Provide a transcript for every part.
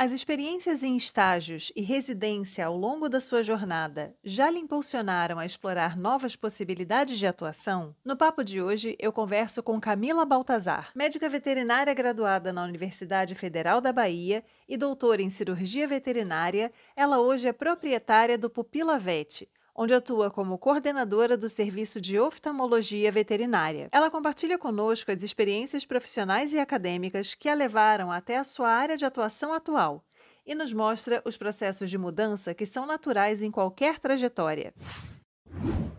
As experiências em estágios e residência ao longo da sua jornada já lhe impulsionaram a explorar novas possibilidades de atuação? No papo de hoje, eu converso com Camila Baltazar, médica veterinária graduada na Universidade Federal da Bahia e doutora em cirurgia veterinária. Ela hoje é proprietária do Pupila Vet, onde atua como coordenadora do Serviço de Oftalmologia Veterinária. Ela compartilha conosco as experiências profissionais e acadêmicas que a levaram até a sua área de atuação atual e nos mostra os processos de mudança que são naturais em qualquer trajetória.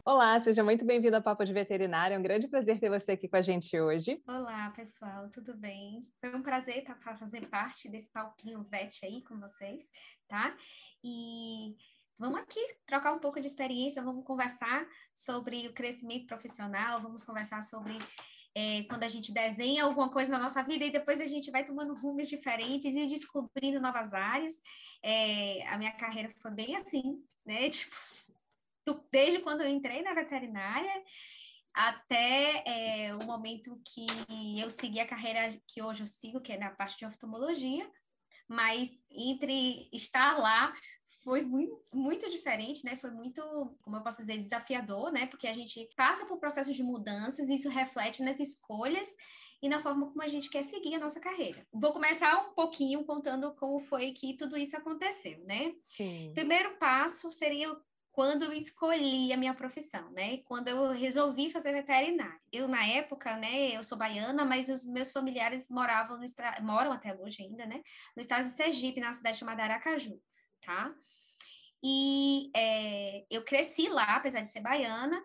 Olá, seja muito bem-vindo ao Papo de Veterinária. É um grande prazer ter você aqui com a gente hoje. Olá, pessoal, tudo bem? Foi um prazer estar fazer parte desse palquinho VET aí com vocês, tá? E vamos aqui trocar um pouco de experiência, vamos conversar sobre o crescimento profissional, vamos conversar sobre é, quando a gente desenha alguma coisa na nossa vida e depois a gente vai tomando rumos diferentes e descobrindo novas áreas. É, a minha carreira foi bem assim, né? Tipo, desde quando eu entrei na veterinária até é, o momento que eu segui a carreira que hoje eu sigo, que é na parte de oftalmologia, mas entre estar lá foi muito, muito diferente, né? Foi muito, como eu posso dizer, desafiador, né? Porque a gente passa por processos de mudanças e isso reflete nas escolhas e na forma como a gente quer seguir a nossa carreira. Vou começar um pouquinho contando como foi que tudo isso aconteceu, né? Sim. Primeiro passo seria quando eu escolhi a minha profissão, né? Quando eu resolvi fazer veterinária. Eu, na época, né, eu sou baiana, mas os meus familiares moravam no moram até hoje ainda, né? No estado de Sergipe, na cidade chamada Aracaju, tá? E é, eu cresci lá, apesar de ser baiana.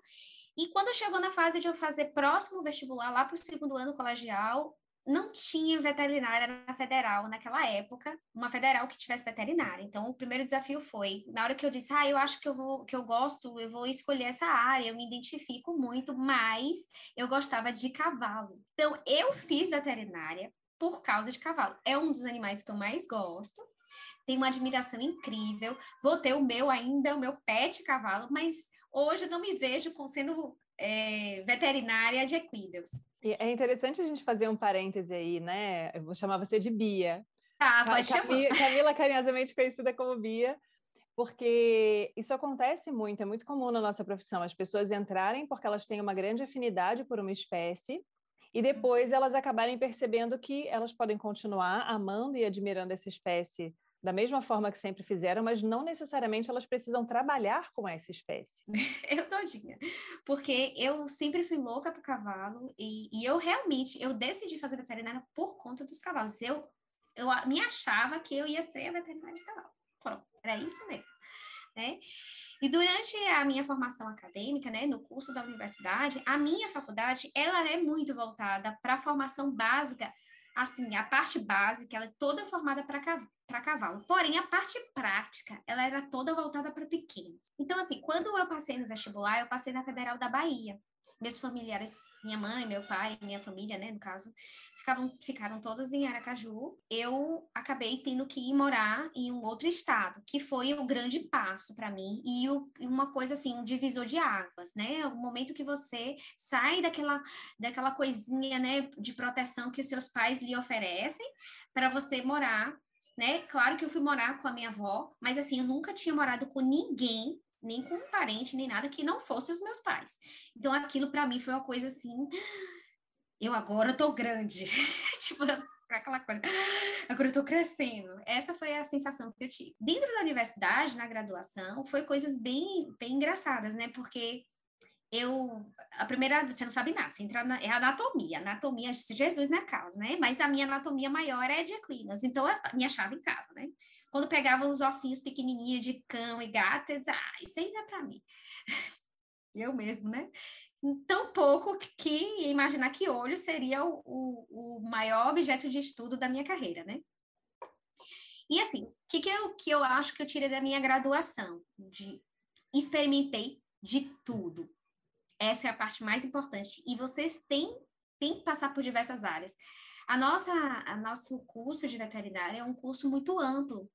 E quando chegou na fase de eu fazer próximo vestibular, lá para o segundo ano colegial, não tinha veterinária na federal naquela época, uma federal que tivesse veterinária. Então, o primeiro desafio foi, na hora que eu disse, ah, eu acho que eu vou, que eu gosto, eu vou escolher essa área, eu me identifico muito, mas eu gostava de cavalo. Então, eu fiz veterinária por causa de cavalo. É um dos animais que eu mais gosto tenho uma admiração incrível. Vou ter o meu ainda, o meu pet cavalo, mas hoje eu não me vejo com sendo é, veterinária de equinos. É interessante a gente fazer um parêntese aí, né? Eu vou chamar você de Bia. Tá, pode Camila, chamar. Camila, carinhosamente conhecida como Bia, porque isso acontece muito, é muito comum na nossa profissão, as pessoas entrarem porque elas têm uma grande afinidade por uma espécie, e depois elas acabarem percebendo que elas podem continuar amando e admirando essa espécie da mesma forma que sempre fizeram, mas não necessariamente elas precisam trabalhar com essa espécie. eu todinha. Porque eu sempre fui louca pro cavalo e, e eu realmente, eu decidi fazer veterinária por conta dos cavalos. Eu, eu me achava que eu ia ser veterinária de cavalo. Pronto, era isso mesmo. Né? E durante a minha formação acadêmica, né, no curso da universidade, a minha faculdade, ela é muito voltada para a formação básica assim, a parte básica, ela é toda formada para cavalo. Porém, a parte prática, ela era toda voltada para pequenos. Então, assim, quando eu passei no vestibular, eu passei na Federal da Bahia meus familiares, minha mãe, meu pai, minha família, né, no caso, ficavam, ficaram todas em Aracaju. Eu acabei tendo que ir morar em um outro estado, que foi o grande passo para mim e o, uma coisa assim, um divisor de águas, né? O momento que você sai daquela, daquela coisinha, né, de proteção que os seus pais lhe oferecem para você morar né? Claro que eu fui morar com a minha avó, mas assim, eu nunca tinha morado com ninguém nem com um parente, nem nada que não fosse os meus pais. Então aquilo para mim foi uma coisa assim, eu agora tô grande. tipo, aquela coisa, agora eu tô crescendo. Essa foi a sensação que eu tive. Dentro da universidade, na graduação, foi coisas bem, bem engraçadas, né? Porque eu, a primeira, você não sabe nada, você entra na, é anatomia, anatomia, Jesus na casa, né? Mas a minha anatomia maior é de equinas, então eu me achava em casa, né? Quando pegava os ossinhos pequenininhos de cão e gato, eu dizia, ah, isso aí não é para mim. eu mesmo, né? Tão pouco que imaginar que olho seria o, o, maior objeto de estudo da minha carreira, né? E assim, o que, que, eu, que eu acho que eu tirei da minha graduação? De experimentei de tudo. Essa é a parte mais importante. E vocês têm, têm que passar por diversas áreas. A nossa, a nosso curso de veterinária é um curso muito amplo.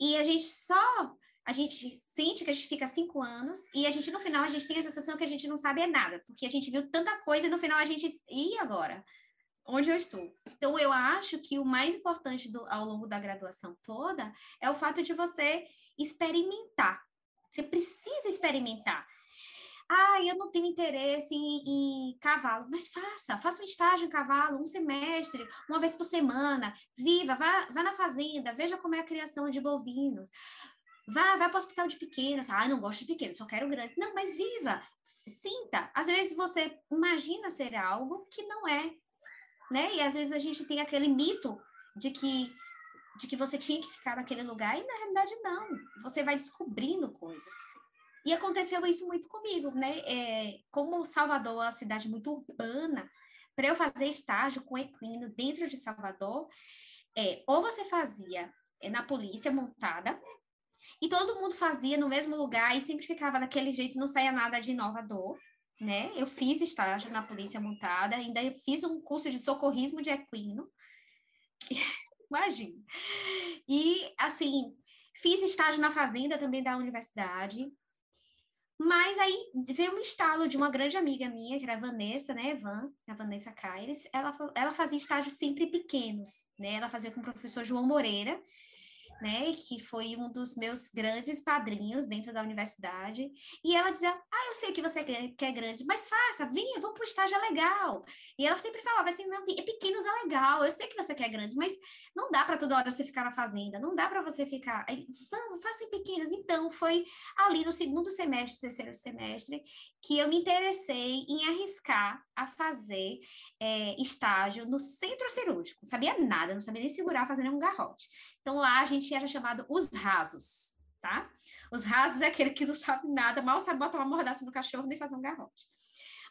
E a gente só a gente sente que a gente fica cinco anos e a gente, no final, a gente tem a sensação que a gente não sabe nada, porque a gente viu tanta coisa e no final a gente. E agora? Onde eu estou? Então, eu acho que o mais importante do, ao longo da graduação toda é o fato de você experimentar. Você precisa experimentar. Ah, eu não tenho interesse em, em, cavalo, mas faça, faça um estágio em cavalo, um semestre, uma vez por semana, viva, vá, vá na fazenda, veja como é a criação de bovinos, vá, vá para o hospital de pequenos, ah, não gosto de pequenos, só quero grandes, não, mas viva, sinta, às vezes você imagina ser algo que não é, né, e às vezes a gente tem aquele mito de que de que você tinha que ficar naquele lugar, e na realidade não, você vai descobrindo coisas. E aconteceu isso muito comigo, né? É, como Salvador é uma cidade muito urbana, para eu fazer estágio com equino dentro de Salvador, é, ou você fazia é, na polícia montada, e todo mundo fazia no mesmo lugar e sempre ficava daquele jeito, não saía nada de inovador, né? Eu fiz estágio na polícia montada, ainda fiz um curso de socorrismo de equino. Imagina. E assim, fiz estágio na fazenda também da universidade. Mas aí veio um estalo de uma grande amiga minha, que era a Vanessa, né, Van, a Vanessa Caires, ela, ela fazia estágios sempre pequenos, né, ela fazia com o professor João Moreira, né, que foi um dos meus grandes padrinhos dentro da universidade, e ela dizia, ah, eu sei que você quer, quer grande, mas faça, venha, vamos para o estágio, é legal. E ela sempre falava assim, não, é pequenos é legal, eu sei que você quer grandes, mas não dá para toda hora você ficar na fazenda, não dá para você ficar, vamos, faça em pequenas. Então, foi ali no segundo semestre, terceiro semestre, que eu me interessei em arriscar a fazer é, estágio no centro cirúrgico. Não sabia nada, não sabia nem segurar fazendo um garrote. Então lá a gente era chamado os rasos, tá? Os rasos é aquele que não sabe nada, mal sabe botar uma mordaça no cachorro nem fazer um garrote.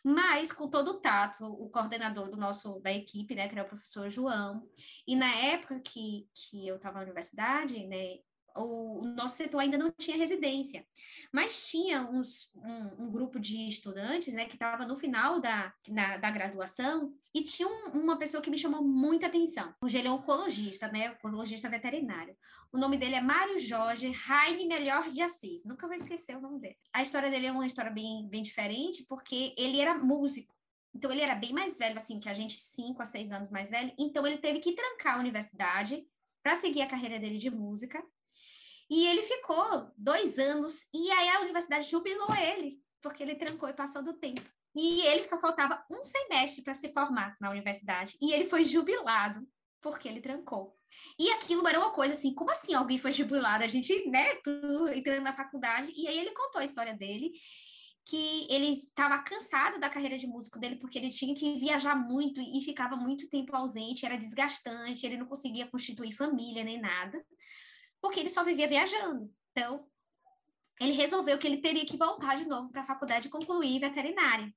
Mas com todo o tato, o coordenador do nosso da equipe, né, que era o professor João, e na época que, que eu estava na universidade, né, o, nosso setor ainda não tinha residência, mas tinha uns, um, um grupo de estudantes né, que estava no final da, da, da graduação e tinha um, uma pessoa que me chamou muita atenção. Hoje ele é oncologista, né, oncologista veterinário. O nome dele é Mário Jorge Raine Melhor de Assis. Nunca vou esquecer o nome dele. A história dele é uma história bem, bem diferente, porque ele era músico. Então, ele era bem mais velho, assim, que a gente, cinco a seis anos mais velho. Então, ele teve que trancar a universidade para seguir a carreira dele de música. E ele ficou dois anos, e aí a universidade jubilou ele, porque ele trancou e passou do tempo. E ele só faltava um semestre para se formar na universidade, e ele foi jubilado porque ele trancou. E aquilo era uma coisa assim, como assim alguém foi jubilado? A gente, né, tudo entrando na faculdade, e aí ele contou a história dele, que ele estava cansado da carreira de músico dele, porque ele tinha que viajar muito e ficava muito tempo ausente, era desgastante, ele não conseguia constituir família nem nada porque ele só vivia viajando. Então, ele resolveu que ele teria que voltar de novo para a faculdade e concluir veterinária.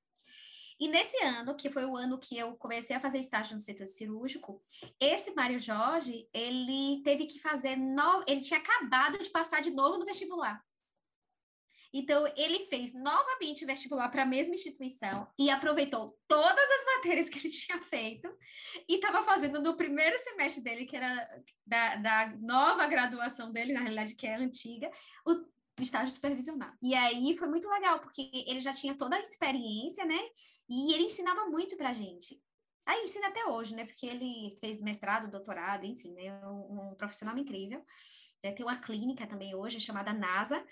E nesse ano, que foi o ano que eu comecei a fazer estágio no setor cirúrgico, esse Mário Jorge, ele teve que fazer, no... ele tinha acabado de passar de novo no vestibular. Então, ele fez novamente o vestibular para a mesma instituição e aproveitou todas as matérias que ele tinha feito e estava fazendo no primeiro semestre dele, que era da, da nova graduação dele, na realidade, que é antiga, o estágio supervisionado. E aí foi muito legal, porque ele já tinha toda a experiência, né? E ele ensinava muito para a gente. Aí ensina até hoje, né? Porque ele fez mestrado, doutorado, enfim, né? Um, um profissional incrível. Tem uma clínica também hoje chamada NASA,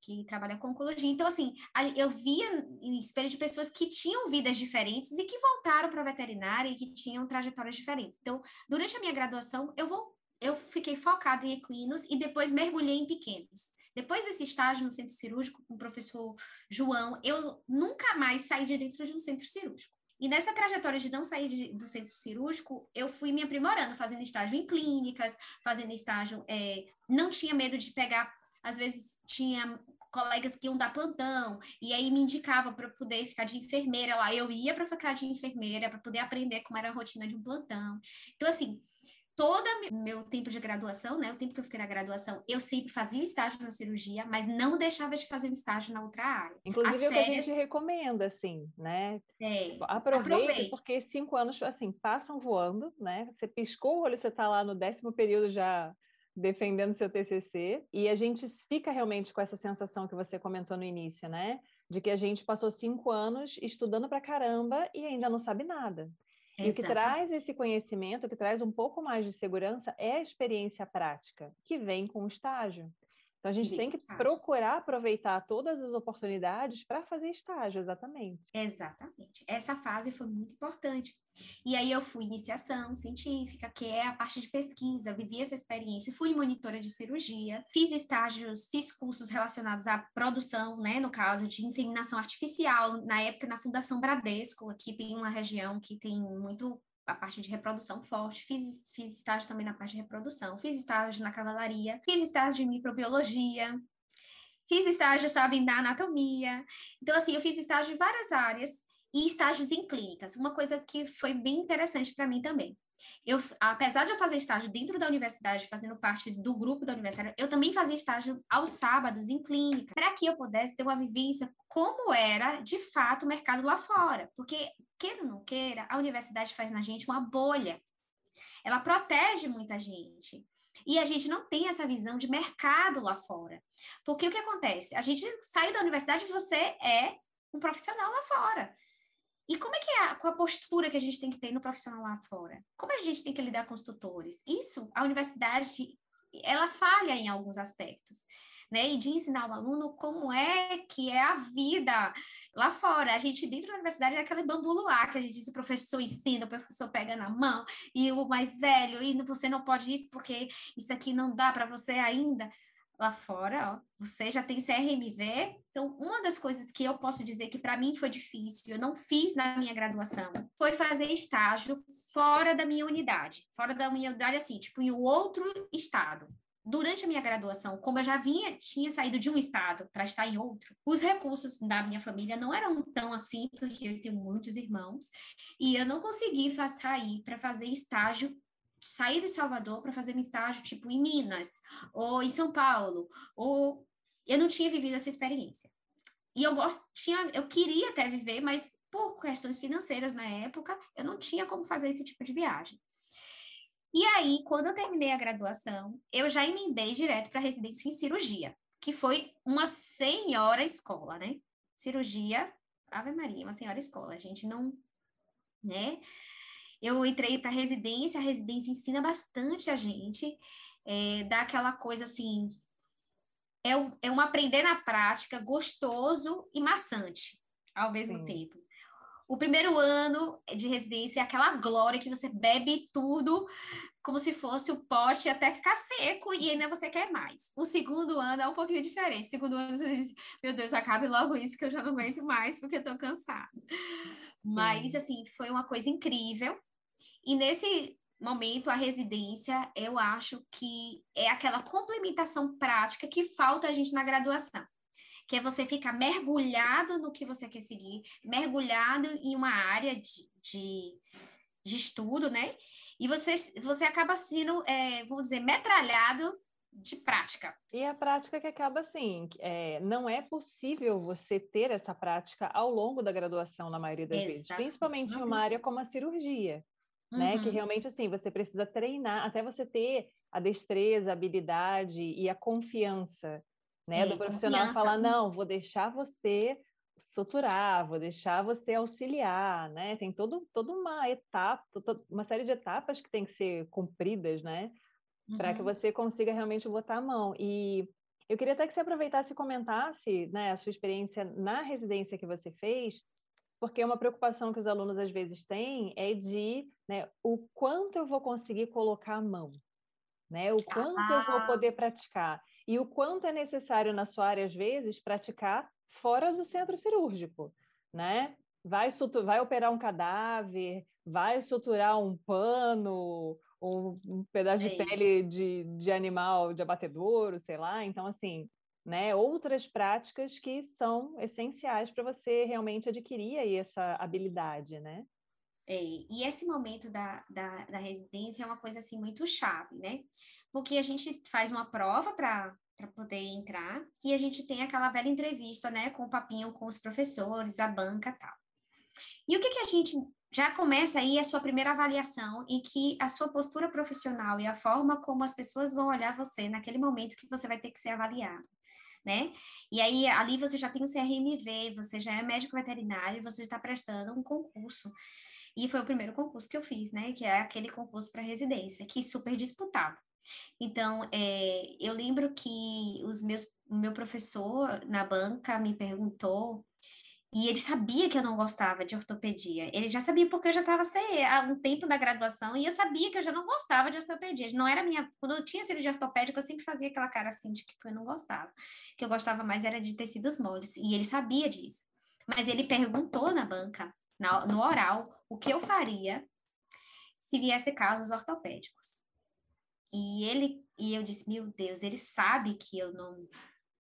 que trabalha com oncologia. Então, assim, eu via em espelho de pessoas que tinham vidas diferentes e que voltaram para a veterinária e que tinham trajetórias diferentes. Então, durante a minha graduação, eu vou, eu fiquei focada em equinos e depois mergulhei em pequenos. Depois desse estágio no centro cirúrgico com o professor João, eu nunca mais saí de dentro de um centro cirúrgico. E nessa trajetória de não sair de, do centro cirúrgico, eu fui me aprimorando, fazendo estágio em clínicas, fazendo estágio. É, não tinha medo de pegar às vezes tinha colegas que iam dar plantão, e aí me indicava para poder ficar de enfermeira lá. Eu ia para ficar de enfermeira, para poder aprender como era a rotina de um plantão. Então, assim, todo meu tempo de graduação, né, o tempo que eu fiquei na graduação, eu sempre fazia estágio na cirurgia, mas não deixava de fazer um estágio na outra área. Inclusive, As é o que a gente recomenda, assim, né? É, aproveite, aproveite, porque cinco anos, assim, passam voando, né? Você piscou o olho, você está lá no décimo período já defendendo seu TCC, e a gente fica realmente com essa sensação que você comentou no início, né? De que a gente passou cinco anos estudando pra caramba e ainda não sabe nada. Exato. E o que traz esse conhecimento, o que traz um pouco mais de segurança é a experiência prática, que vem com o estágio. Então, a gente tem que procurar aproveitar todas as oportunidades para fazer estágio, exatamente. Exatamente. Essa fase foi muito importante. E aí eu fui iniciação científica, que é a parte de pesquisa, vivi essa experiência, fui monitora de cirurgia, fiz estágios, fiz cursos relacionados à produção, né, no caso de inseminação artificial, na época na Fundação Bradesco, aqui tem uma região que tem muito a parte de reprodução forte, fiz, fiz estágio também na parte de reprodução, fiz estágio na cavalaria, fiz estágio de microbiologia, fiz estágio, sabe, na anatomia. Então, assim, eu fiz estágio em várias áreas e estágios em clínicas, uma coisa que foi bem interessante para mim também. Eu, apesar de eu fazer estágio dentro da universidade, fazendo parte do grupo da universidade, eu também fazia estágio aos sábados em clínica, para que eu pudesse ter uma vivência como era de fato o mercado lá fora. Porque, queira ou não queira, a universidade faz na gente uma bolha. Ela protege muita gente. E a gente não tem essa visão de mercado lá fora. Porque o que acontece? A gente sai da universidade e você é um profissional lá fora. E como é que é a, a postura que a gente tem que ter no profissional lá fora? Como a gente tem que lidar com os tutores? Isso, a universidade, ela falha em alguns aspectos. Né, e de ensinar o aluno como é que é a vida lá fora. A gente, dentro da universidade, é aquele bambu que a gente diz, o professor ensina, o professor pega na mão, e o mais velho, e você não pode isso, porque isso aqui não dá para você ainda lá fora, ó, você já tem CRMV. Então, uma das coisas que eu posso dizer que para mim foi difícil, eu não fiz na minha graduação, foi fazer estágio fora da minha unidade. Fora da minha unidade, assim, tipo, em outro estado. Durante a minha graduação, como eu já vinha, tinha saído de um estado para estar em outro, os recursos da minha família não eram tão assim, porque eu tenho muitos irmãos, e eu não consegui sair para fazer estágio sair de Salvador para fazer um estágio tipo em Minas ou em São Paulo, ou eu não tinha vivido essa experiência. E eu gosto, tinha, eu queria até viver, mas por questões financeiras na época, eu não tinha como fazer esse tipo de viagem. E aí, quando eu terminei a graduação, eu já emendei direto para residência em cirurgia, que foi uma senhora escola, né? Cirurgia, Ave Maria, uma senhora escola. A gente não, né? Eu entrei para residência, a residência ensina bastante a gente, é, dá aquela coisa assim, é, um, é um aprender na prática gostoso e maçante ao mesmo Sim. tempo. O primeiro ano de residência é aquela glória que você bebe tudo como se fosse o pote até ficar seco e ainda você quer mais. O segundo ano é um pouquinho diferente. O segundo ano você diz, meu Deus, acabe logo isso que eu já não aguento mais porque eu tô cansada. Mas, assim, foi uma coisa incrível. E nesse momento, a residência, eu acho que é aquela complementação prática que falta a gente na graduação. Que é você ficar mergulhado no que você quer seguir, mergulhado em uma área de, de, de estudo, né? E você, você acaba sendo, é, vamos dizer, metralhado de prática. E a prática que acaba assim, é, não é possível você ter essa prática ao longo da graduação, na maioria das Exato. vezes, principalmente uhum. em uma área como a cirurgia né? Que uhum. realmente, assim, você precisa treinar até você ter a destreza, a habilidade e a confiança, né? É, do profissional falar, não, vou deixar você suturar, vou deixar você auxiliar, né? Tem todo, toda uma etapa, uma série de etapas que tem que ser cumpridas, né? Uhum. Para que você consiga realmente botar a mão. E eu queria até que você aproveitasse e comentasse, né, a sua experiência na residência que você fez, porque uma preocupação que os alunos às vezes têm é de né, o quanto eu vou conseguir colocar a mão, né? O quanto ah. eu vou ah. poder praticar e o quanto é necessário na sua área às vezes praticar fora do centro cirúrgico, né? Vai, vai operar um cadáver, vai suturar um pano, um, um pedaço de pele de, de animal de abatedouro, sei lá. Então, assim, né, outras práticas que são essenciais para você realmente adquirir aí essa habilidade, né? É, e esse momento da, da, da, residência é uma coisa assim muito chave, né? Porque a gente faz uma prova para poder entrar e a gente tem aquela velha entrevista, né, com o papinho com os professores, a banca tal. E o que, que a gente já começa aí a sua primeira avaliação em que a sua postura profissional e a forma como as pessoas vão olhar você naquele momento que você vai ter que ser avaliado né? E aí ali você já tem o CRMV, você já é médico veterinário, você está prestando um concurso. E foi o primeiro concurso que eu fiz, né? Que é aquele concurso para residência, que super disputado. Então, é, eu lembro que o meu professor na banca me perguntou e ele sabia que eu não gostava de ortopedia. Ele já sabia porque eu já estava há um tempo da graduação e eu sabia que eu já não gostava de ortopedia. Não era minha. Quando eu tinha cirurgia ortopédica, eu sempre fazia aquela cara assim de que eu não gostava. Que eu gostava mais era de tecidos moles. E ele sabia disso. Mas ele perguntou na banca, no oral, o que eu faria se viesse casos ortopédicos. E ele e eu disse, meu Deus, ele sabe que eu não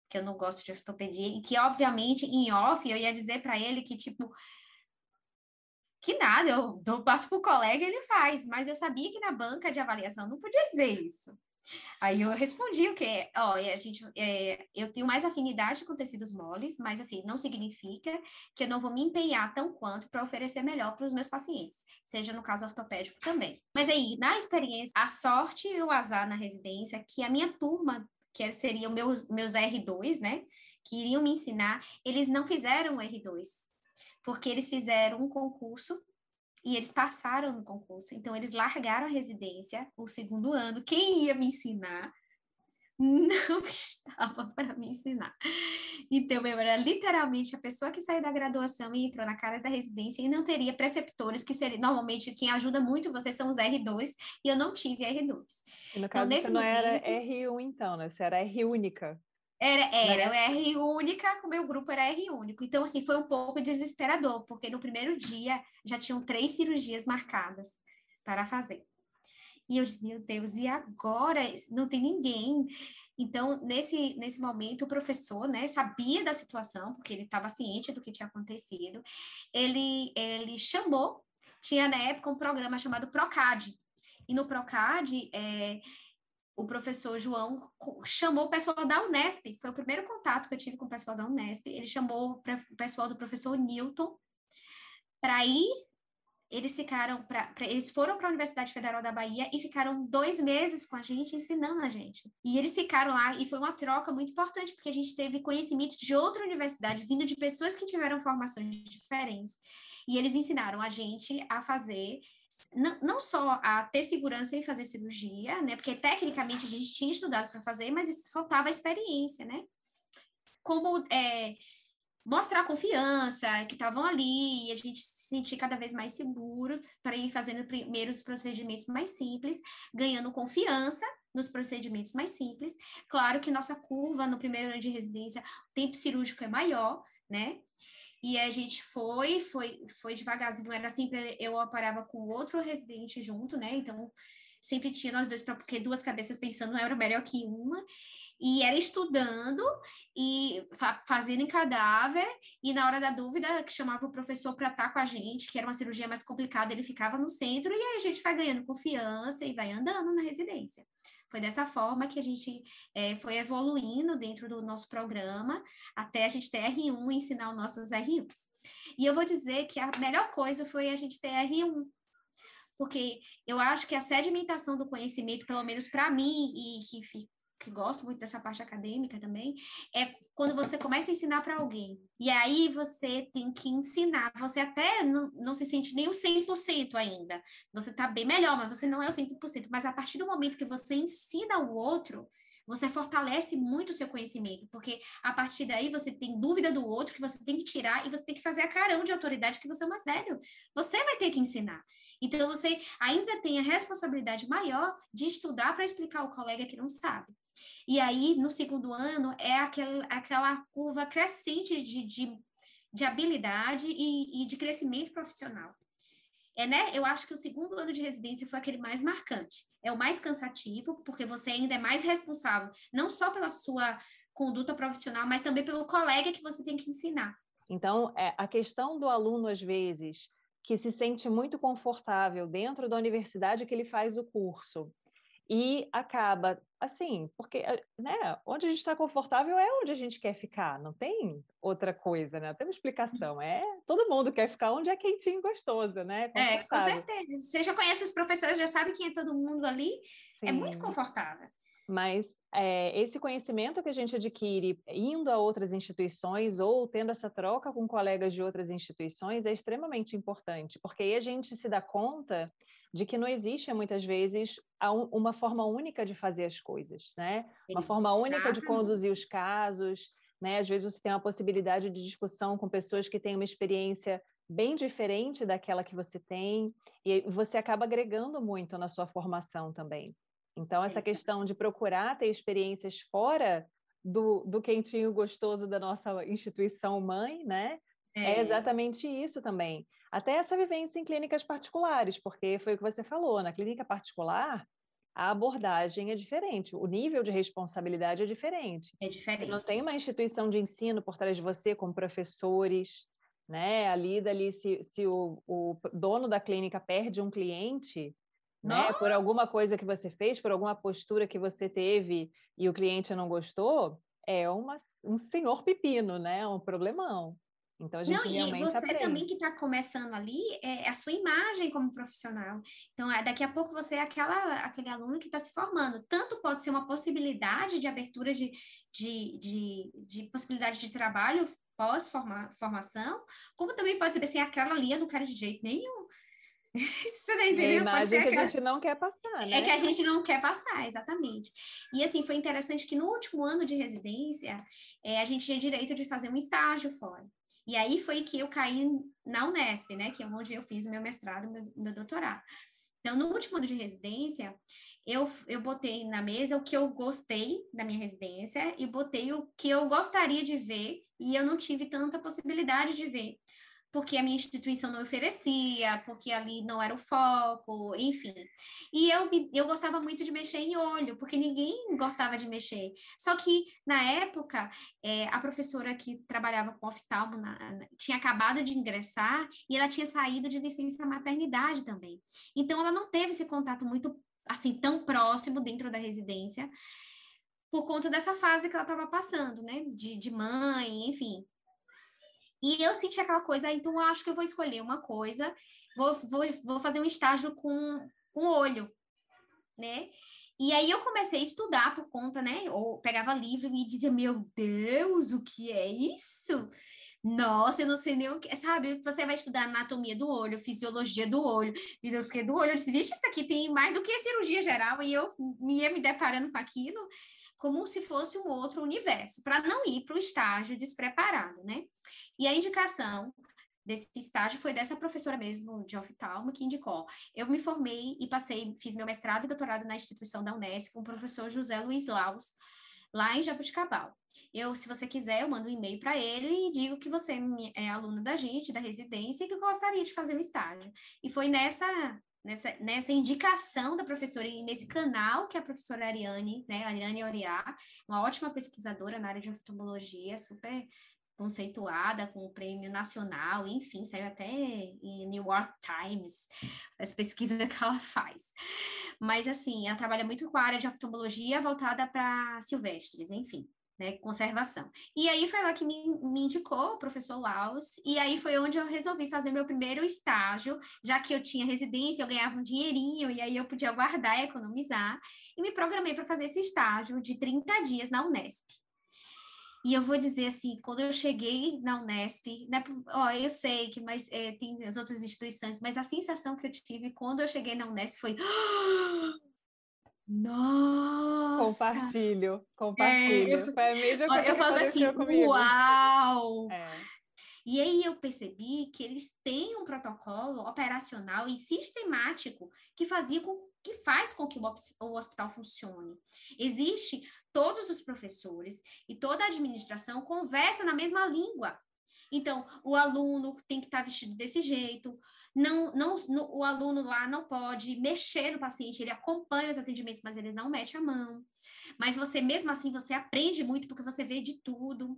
que eu não gosto de ortopedia, e que, obviamente, em off, eu ia dizer para ele que, tipo, que nada, eu, eu passo para o colega e ele faz, mas eu sabia que na banca de avaliação não podia dizer isso. Aí eu respondi o que, ó, a gente, é, eu tenho mais afinidade com tecidos moles, mas assim, não significa que eu não vou me empenhar tão quanto para oferecer melhor para os meus pacientes, seja no caso ortopédico também. Mas aí, na experiência, a sorte e o azar na residência, que a minha turma que seriam meus, meus R2, né? Que iriam me ensinar, eles não fizeram o R2, porque eles fizeram um concurso e eles passaram no concurso. Então, eles largaram a residência, o segundo ano. Quem ia me ensinar não estava para me ensinar. Então, eu era literalmente a pessoa que saiu da graduação e entrou na cara da residência e não teria preceptores, que seria normalmente quem ajuda muito vocês são os R2, e eu não tive R2. E no então, caso, então, você não momento, era R1, então, né? Você era R única. Era, era, né? R única, o meu grupo era R único. Então, assim, foi um pouco desesperador, porque no primeiro dia já tinham três cirurgias marcadas para fazer. E eu disse, meu Deus, e agora? Não tem ninguém. Então, nesse, nesse momento, o professor, né, sabia da situação, porque ele estava ciente do que tinha acontecido. Ele, ele chamou, tinha na época um programa chamado Procad. E no Procad, é, o professor João chamou o pessoal da Unesp, foi o primeiro contato que eu tive com o pessoal da Unesp. Ele chamou o pessoal do professor Newton para ir eles ficaram pra eles foram para a Universidade Federal da Bahia e ficaram dois meses com a gente ensinando a gente. E eles ficaram lá e foi uma troca muito importante porque a gente teve conhecimento de outra universidade vindo de pessoas que tiveram formações diferentes e eles ensinaram a gente a fazer não, não só a ter segurança em fazer cirurgia, né? Porque tecnicamente a gente tinha estudado para fazer, mas faltava experiência, né? Como é, mostrar confiança, que estavam ali, e a gente se sentir cada vez mais seguro para ir fazendo primeiros procedimentos mais simples, ganhando confiança nos procedimentos mais simples. Claro que nossa curva no primeiro ano de residência, o tempo cirúrgico é maior, né? E a gente foi, foi, foi devagarzinho, era sempre eu operava com outro residente junto, né? Então sempre tinha nós dois, pra, porque duas cabeças pensando era melhor que uma e era estudando e fa fazendo em cadáver, e na hora da dúvida, que chamava o professor para estar com a gente, que era uma cirurgia mais complicada, ele ficava no centro, e aí a gente vai ganhando confiança e vai andando na residência. Foi dessa forma que a gente é, foi evoluindo dentro do nosso programa, até a gente ter R1 e ensinar os nossos R1s. E eu vou dizer que a melhor coisa foi a gente ter R1, porque eu acho que a sedimentação do conhecimento, pelo menos para mim, e que que gosto muito dessa parte acadêmica também, é quando você começa a ensinar para alguém. E aí você tem que ensinar. Você até não, não se sente nem o 100% ainda. Você está bem melhor, mas você não é o 100%. Mas a partir do momento que você ensina o outro, você fortalece muito o seu conhecimento, porque a partir daí você tem dúvida do outro que você tem que tirar e você tem que fazer a carão de autoridade que você é mais velho. Você vai ter que ensinar. Então você ainda tem a responsabilidade maior de estudar para explicar ao colega que não sabe. E aí, no segundo ano, é aquela, aquela curva crescente de, de, de habilidade e, e de crescimento profissional. É, né? Eu acho que o segundo ano de residência foi aquele mais marcante. É o mais cansativo, porque você ainda é mais responsável, não só pela sua conduta profissional, mas também pelo colega que você tem que ensinar. Então, é, a questão do aluno, às vezes, que se sente muito confortável dentro da universidade que ele faz o curso e acaba assim, porque né, onde a gente está confortável é onde a gente quer ficar, não tem outra coisa, né? Tem uma explicação, é todo mundo quer ficar onde é quentinho e gostoso, né? É, com certeza. Você já conhece os professores, já sabe quem é todo mundo ali, Sim. é muito confortável. Mas é, esse conhecimento que a gente adquire indo a outras instituições ou tendo essa troca com colegas de outras instituições é extremamente importante, porque aí a gente se dá conta de que não existe muitas vezes uma forma única de fazer as coisas, né? Uma forma única de conduzir os casos, né? Às vezes você tem uma possibilidade de discussão com pessoas que têm uma experiência bem diferente daquela que você tem e você acaba agregando muito na sua formação também. Então essa questão de procurar ter experiências fora do, do quentinho gostoso da nossa instituição mãe, né? É. é exatamente isso também. Até essa vivência em clínicas particulares, porque foi o que você falou, na clínica particular, a abordagem é diferente, o nível de responsabilidade é diferente. É diferente. Você não tem uma instituição de ensino por trás de você, com professores, né? Ali, dali, se, se o, o dono da clínica perde um cliente, né? Por alguma coisa que você fez, por alguma postura que você teve e o cliente não gostou, é uma, um senhor pepino, né? Um problemão. Então a gente Não, e você aprende. também que está começando ali é a sua imagem como profissional. Então é, daqui a pouco você é aquela, aquele aluno que está se formando. Tanto pode ser uma possibilidade de abertura de, de, de, de possibilidade de trabalho pós-formação, como também pode ser assim, aquela ali eu não quero de jeito nenhum. Você tá entendendo? É a imagem que a gente não quer passar, né? É que a gente não quer passar, exatamente. E assim, foi interessante que no último ano de residência, é, a gente tinha direito de fazer um estágio fora. E aí foi que eu caí na Unesp, né, que é onde eu fiz meu mestrado, meu, meu doutorado. Então, no último ano de residência, eu, eu botei na mesa o que eu gostei da minha residência e botei o que eu gostaria de ver e eu não tive tanta possibilidade de ver porque a minha instituição não oferecia, porque ali não era o foco, enfim. E eu, eu gostava muito de mexer em olho, porque ninguém gostava de mexer. Só que, na época, é, a professora que trabalhava com oftalmo na, na, tinha acabado de ingressar e ela tinha saído de licença maternidade também. Então, ela não teve esse contato muito, assim, tão próximo dentro da residência, por conta dessa fase que ela estava passando, né? De, de mãe, enfim. E eu senti aquela coisa, então eu acho que eu vou escolher uma coisa, vou, vou, vou fazer um estágio com, com olho, né? E aí eu comecei a estudar por conta, né? Ou pegava livro e dizia, meu Deus, o que é isso? Nossa, eu não sei nem o que. Sabe, você vai estudar anatomia do olho, fisiologia do olho, e não sei do olho. Eu disse, vixe, isso aqui tem mais do que cirurgia geral, e eu ia me deparando com aquilo como se fosse um outro universo, para não ir para o estágio despreparado, né? E a indicação desse estágio foi dessa professora mesmo de oftalmo que indicou. Eu me formei e passei, fiz meu mestrado e doutorado na instituição da Unesco com o professor José Luiz Laus, lá em Jabuticabal. Eu, se você quiser, eu mando um e-mail para ele e digo que você é aluna da gente, da residência, e que gostaria de fazer um estágio. E foi nessa nessa, nessa indicação da professora e nesse canal que a professora Ariane, né, Ariane Oriá, uma ótima pesquisadora na área de oftalmologia, super conceituada com o prêmio nacional, enfim, saiu até em New York Times, essa pesquisa que ela faz. Mas, assim, ela trabalha muito com a área de oftalmologia voltada para silvestres, enfim né, conservação. E aí foi lá que me, me indicou o professor Laus, e aí foi onde eu resolvi fazer meu primeiro estágio, já que eu tinha residência, eu ganhava um dinheirinho, e aí eu podia guardar e economizar, e me programei para fazer esse estágio de 30 dias na Unesp. E eu vou dizer assim, quando eu cheguei na Unesp, né, ó, eu sei que mas, é, tem as outras instituições, mas a sensação que eu tive quando eu cheguei na Unesp foi Nossa! Compartilho, compartilho. É, eu, Foi a mesma coisa eu falo assim, comigo. uau! É. E aí eu percebi que eles têm um protocolo operacional e sistemático que fazia com que faz com que o hospital funcione. Existe todos os professores e toda a administração conversa na mesma língua. Então, o aluno tem que estar vestido desse jeito, não, não, no, o aluno lá não pode mexer no paciente, ele acompanha os atendimentos, mas ele não mete a mão. Mas você, mesmo assim, você aprende muito porque você vê de tudo.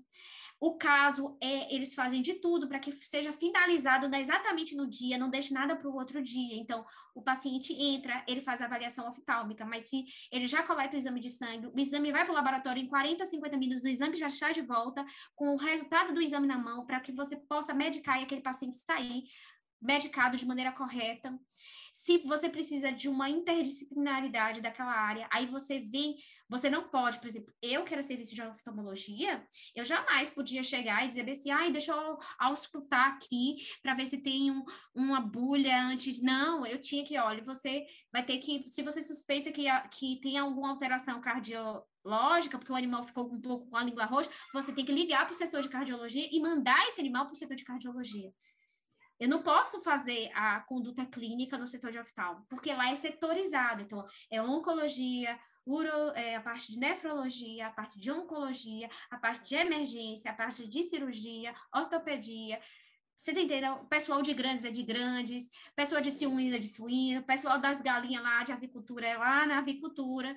O caso é, eles fazem de tudo para que seja finalizado exatamente no dia, não deixe nada para o outro dia. Então, o paciente entra, ele faz a avaliação oftálmica, mas se ele já coleta o exame de sangue, o exame vai para o laboratório em 40, 50 minutos, o exame já está de volta, com o resultado do exame na mão, para que você possa medicar e aquele paciente sair medicado de maneira correta. Se você precisa de uma interdisciplinaridade daquela área, aí você vem, você não pode, por exemplo, eu que era serviço de oftalmologia, eu jamais podia chegar e dizer assim, ai, deixa eu auscultar aqui para ver se tem um, uma bulha antes. Não, eu tinha que, olha, você vai ter que, se você suspeita que, que tem alguma alteração cardiológica, porque o animal ficou um pouco com a língua roxa, você tem que ligar para o setor de cardiologia e mandar esse animal para o setor de cardiologia. Eu não posso fazer a conduta clínica no setor de oftalmo, porque lá é setorizado. Então, é oncologia, uro, é, a parte de nefrologia, a parte de oncologia, a parte de emergência, a parte de cirurgia, ortopedia. Você tá entendendo? Pessoal de grandes é de grandes, pessoal de suína é de suína, pessoal das galinhas lá de avicultura é lá na avicultura,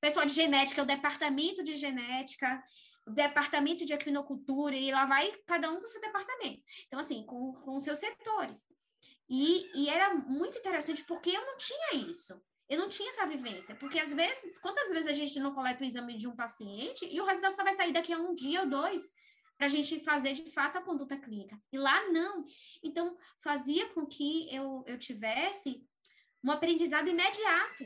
pessoal de genética é o departamento de genética departamento de equinocultura, e lá vai cada um com seu departamento. Então, assim, com, com seus setores. E, e era muito interessante porque eu não tinha isso. Eu não tinha essa vivência, porque às vezes, quantas vezes a gente não coleta o exame de um paciente e o resultado só vai sair daqui a um dia ou dois para a gente fazer de fato a conduta clínica. E lá não. Então, fazia com que eu, eu tivesse um aprendizado imediato.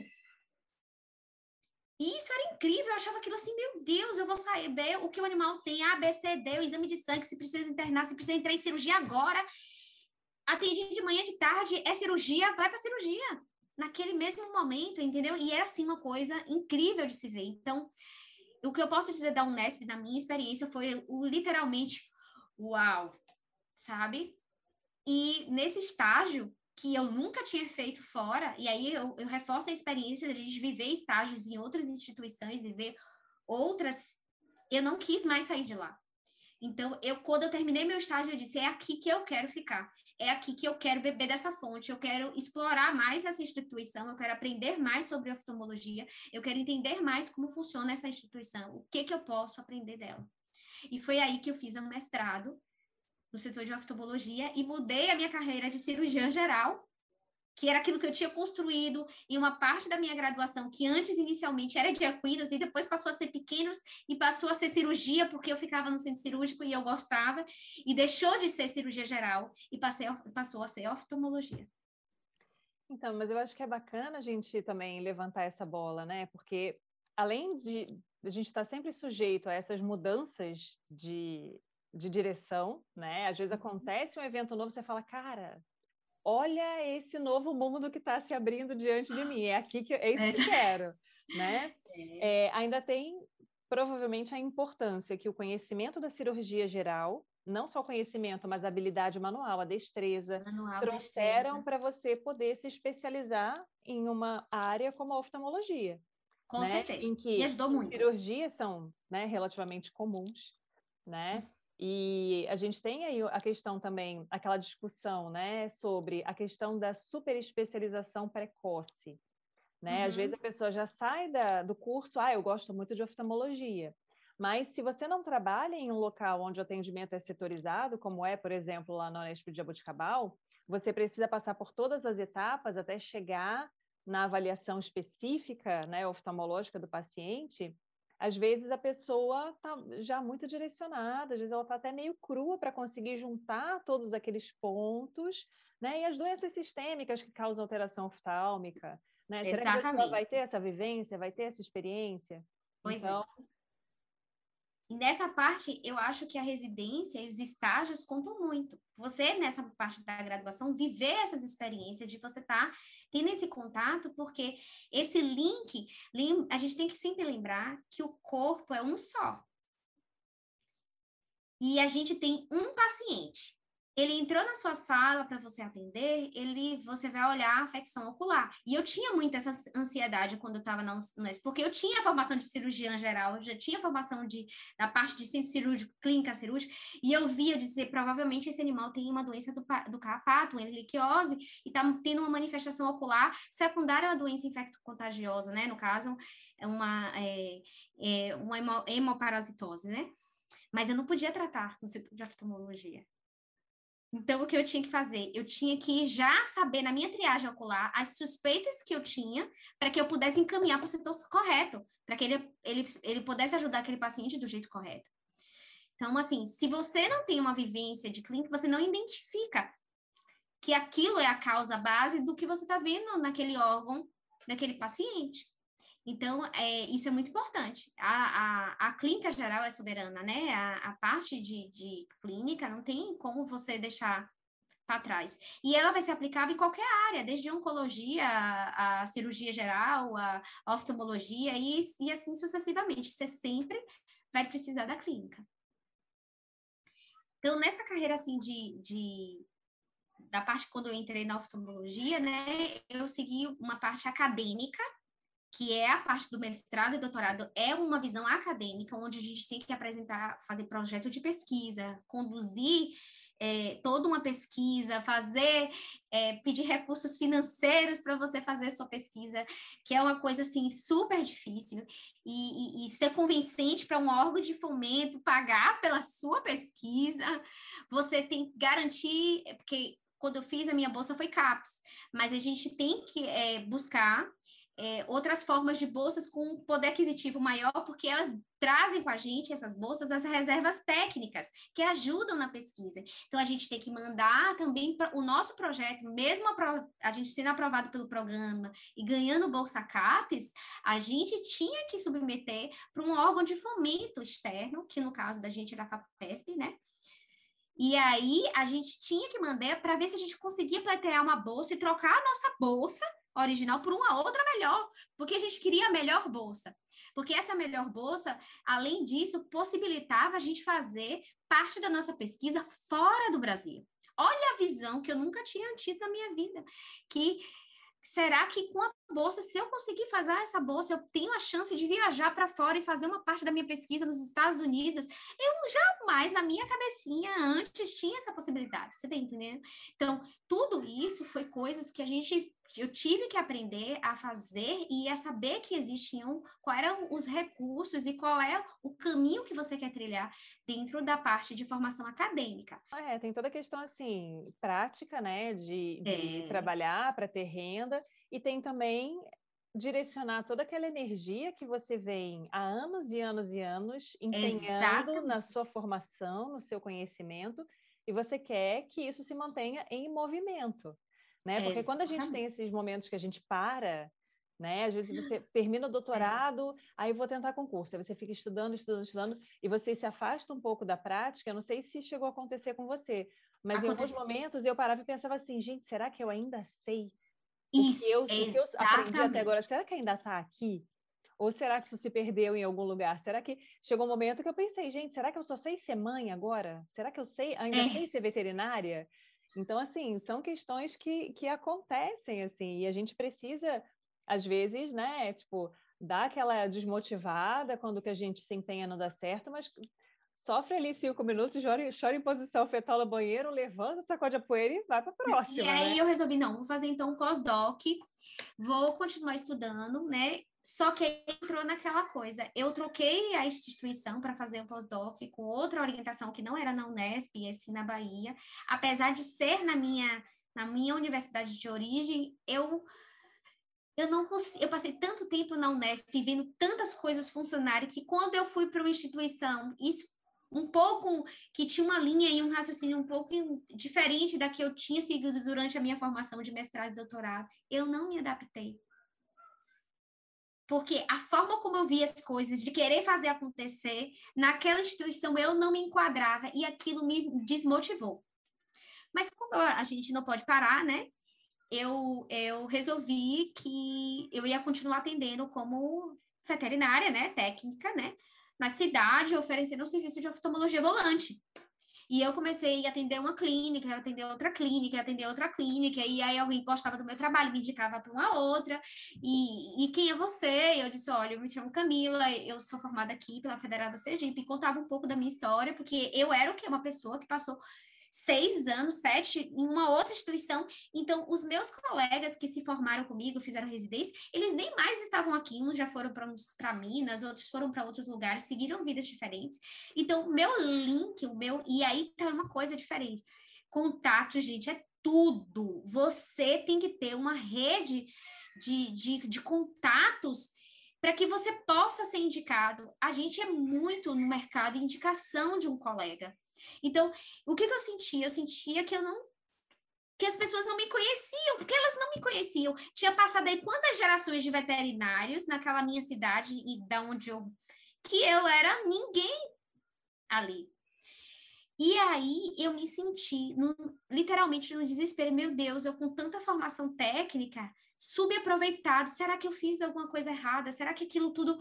E isso era incrível, eu achava aquilo assim, meu Deus, eu vou saber o que o animal tem, A, B, C, D, o exame de sangue, se precisa internar, se precisa entrar em cirurgia agora. Atendi de manhã, de tarde, é cirurgia, vai para cirurgia. Naquele mesmo momento, entendeu? E era assim uma coisa incrível de se ver. Então, o que eu posso dizer da Unesp, na minha experiência, foi literalmente uau, sabe? E nesse estágio, que eu nunca tinha feito fora, e aí eu, eu reforço a experiência de a gente viver estágios em outras instituições e ver outras, eu não quis mais sair de lá. Então, eu quando eu terminei meu estágio, eu disse, é aqui que eu quero ficar. É aqui que eu quero beber dessa fonte, eu quero explorar mais essa instituição, eu quero aprender mais sobre oftalmologia, eu quero entender mais como funciona essa instituição, o que que eu posso aprender dela. E foi aí que eu fiz um mestrado no setor de oftalmologia e mudei a minha carreira de cirurgiã geral, que era aquilo que eu tinha construído em uma parte da minha graduação, que antes inicialmente era de equinos e depois passou a ser pequenos e passou a ser cirurgia, porque eu ficava no centro cirúrgico e eu gostava, e deixou de ser cirurgia geral e passei, passou a ser oftalmologia. Então, mas eu acho que é bacana a gente também levantar essa bola, né? Porque além de a gente estar sempre sujeito a essas mudanças de, de direção, né? Às vezes uhum. acontece um evento novo, você fala, cara, olha esse novo mundo que está se abrindo diante de mim, é aqui que é isso que eu quero, né? É. É, ainda tem provavelmente a importância que o conhecimento da cirurgia geral, não só o conhecimento, mas a habilidade manual, a destreza, manual, trouxeram para você poder se especializar em uma área como a oftalmologia. Com né? certeza. Em que Me ajudou muito. cirurgias são né, relativamente comuns, né? E a gente tem aí a questão também, aquela discussão, né, sobre a questão da superespecialização precoce, né? Uhum. Às vezes a pessoa já sai da, do curso, ah, eu gosto muito de oftalmologia, mas se você não trabalha em um local onde o atendimento é setorizado, como é, por exemplo, lá na Unesp de Jaboticabal, você precisa passar por todas as etapas até chegar na avaliação específica, né, oftalmológica do paciente, às vezes a pessoa está já muito direcionada, às vezes ela está até meio crua para conseguir juntar todos aqueles pontos, né? E as doenças sistêmicas que causam alteração oftálmica, né? Será que a pessoa vai ter essa vivência, vai ter essa experiência? Pois é. então, é. E nessa parte, eu acho que a residência e os estágios contam muito. Você, nessa parte da graduação, viver essas experiências de você estar tá tendo esse contato, porque esse link, a gente tem que sempre lembrar que o corpo é um só. E a gente tem um paciente. Ele entrou na sua sala para você atender, ele você vai olhar a afecção ocular. E eu tinha muito essa ansiedade quando eu estava na UNES, porque eu tinha formação de cirurgia geral, eu já tinha formação de da parte de centro cirúrgico, clínica cirúrgica, e eu via dizer provavelmente esse animal tem uma doença do, do carrapato, uma heliquiose, e está tendo uma manifestação ocular secundária a uma doença infecto-contagiosa, né? No caso, é uma, é, é uma hemoparasitose, né? Mas eu não podia tratar no setor de oftalmologia. Então, o que eu tinha que fazer? Eu tinha que já saber, na minha triagem ocular, as suspeitas que eu tinha, para que eu pudesse encaminhar para o setor correto, para que ele, ele, ele pudesse ajudar aquele paciente do jeito correto. Então, assim, se você não tem uma vivência de clínica, você não identifica que aquilo é a causa base do que você está vendo naquele órgão, naquele paciente. Então, é, isso é muito importante. A, a, a clínica geral é soberana, né? A, a parte de, de clínica não tem como você deixar para trás. E ela vai ser aplicável em qualquer área, desde oncologia, a, a cirurgia geral, a, a oftalmologia e, e assim sucessivamente. Você sempre vai precisar da clínica. Então, nessa carreira assim de, de da parte quando eu entrei na oftalmologia, né, eu segui uma parte acadêmica que é a parte do mestrado e doutorado, é uma visão acadêmica, onde a gente tem que apresentar, fazer projeto de pesquisa, conduzir é, toda uma pesquisa, fazer, é, pedir recursos financeiros para você fazer sua pesquisa, que é uma coisa assim super difícil, e, e, e ser convincente para um órgão de fomento pagar pela sua pesquisa, você tem que garantir, porque quando eu fiz a minha bolsa foi CAPES, mas a gente tem que é, buscar é, outras formas de bolsas com poder aquisitivo maior, porque elas trazem com a gente, essas bolsas, as reservas técnicas, que ajudam na pesquisa. Então, a gente tem que mandar também o nosso projeto, mesmo a gente sendo aprovado pelo programa e ganhando Bolsa CAPES, a gente tinha que submeter para um órgão de fomento externo, que no caso da gente era a FAPESP, né? E aí a gente tinha que mandar para ver se a gente conseguia pleitear uma bolsa e trocar a nossa bolsa original por uma outra melhor, porque a gente queria a melhor bolsa. Porque essa melhor bolsa, além disso, possibilitava a gente fazer parte da nossa pesquisa fora do Brasil. Olha a visão que eu nunca tinha tido na minha vida, que será que com a bolsa, se eu conseguir fazer essa bolsa, eu tenho a chance de viajar para fora e fazer uma parte da minha pesquisa nos Estados Unidos? Eu jamais, na minha cabecinha, antes tinha essa possibilidade, você está entendendo? Então, tudo isso foi coisas que a gente eu tive que aprender a fazer e a saber que existiam, quais eram os recursos e qual é o caminho que você quer trilhar dentro da parte de formação acadêmica. É, tem toda a questão, assim, prática, né, de, de é. trabalhar para ter renda, e tem também direcionar toda aquela energia que você vem há anos e anos e anos empenhando na sua formação, no seu conhecimento, e você quer que isso se mantenha em movimento né? Porque quando a gente tem esses momentos que a gente para, né? Às vezes você termina o é. doutorado, é. aí vou tentar concurso, aí você fica estudando, estudando, estudando, e você se afasta um pouco da prática. Eu não sei se chegou a acontecer com você, mas Aconteceu. em alguns momentos eu parava e pensava assim, gente, será que eu ainda sei? Isso, o que eu, o que eu aprendi até agora, será que ainda está aqui? Ou será que isso se perdeu em algum lugar? Será que chegou um momento que eu pensei, gente, será que eu só sei ser mãe agora? Será que eu sei, ainda é. sei ser veterinária? Então, assim, são questões que, que acontecem, assim, e a gente precisa, às vezes, né, tipo, dar aquela desmotivada quando que a gente se empenha não dá certo, mas sofre ali cinco minutos, chora, chora em posição fetal no banheiro, levanta, sacode a poeira e vai para a próxima. E aí né? eu resolvi, não, vou fazer então um pós-doc, vou continuar estudando, né? Só que entrou naquela coisa. Eu troquei a instituição para fazer um pós-doc com outra orientação que não era na Unesp, e sim na Bahia. Apesar de ser na minha, na minha universidade de origem, eu eu não consigo, eu passei tanto tempo na Unesp vendo tantas coisas funcionarem que quando eu fui para uma instituição, isso um pouco que tinha uma linha e um raciocínio um pouco diferente da que eu tinha seguido durante a minha formação de mestrado e doutorado, eu não me adaptei porque a forma como eu via as coisas, de querer fazer acontecer, naquela instituição eu não me enquadrava e aquilo me desmotivou. Mas como a gente não pode parar, né? Eu, eu resolvi que eu ia continuar atendendo como veterinária, né? Técnica, né? Na cidade, oferecendo um serviço de oftalmologia volante. E eu comecei a atender uma clínica, atender outra clínica, atender outra clínica, e aí alguém gostava do meu trabalho, me indicava para uma outra. E, e quem é você? Eu disse: olha, eu me chamo Camila, eu sou formada aqui pela Federal da Sergipe, e contava um pouco da minha história, porque eu era o que? Uma pessoa que passou seis anos, sete, em uma outra instituição. Então, os meus colegas que se formaram comigo, fizeram residência, eles nem mais estavam aqui, uns já foram para Minas, outros foram para outros lugares, seguiram vidas diferentes. Então, meu link, o meu. E aí tá uma coisa diferente. Contato, gente, é tudo. Você tem que ter uma rede de, de, de contatos para que você possa ser indicado. A gente é muito no mercado indicação de um colega. Então, o que, que eu sentia? Eu sentia que eu não que as pessoas não me conheciam, porque elas não me conheciam. Tinha passado aí quantas gerações de veterinários naquela minha cidade e da onde eu que eu era ninguém ali. E aí eu me senti no, literalmente no desespero, meu Deus, eu com tanta formação técnica, subaproveitado, será que eu fiz alguma coisa errada? Será que aquilo tudo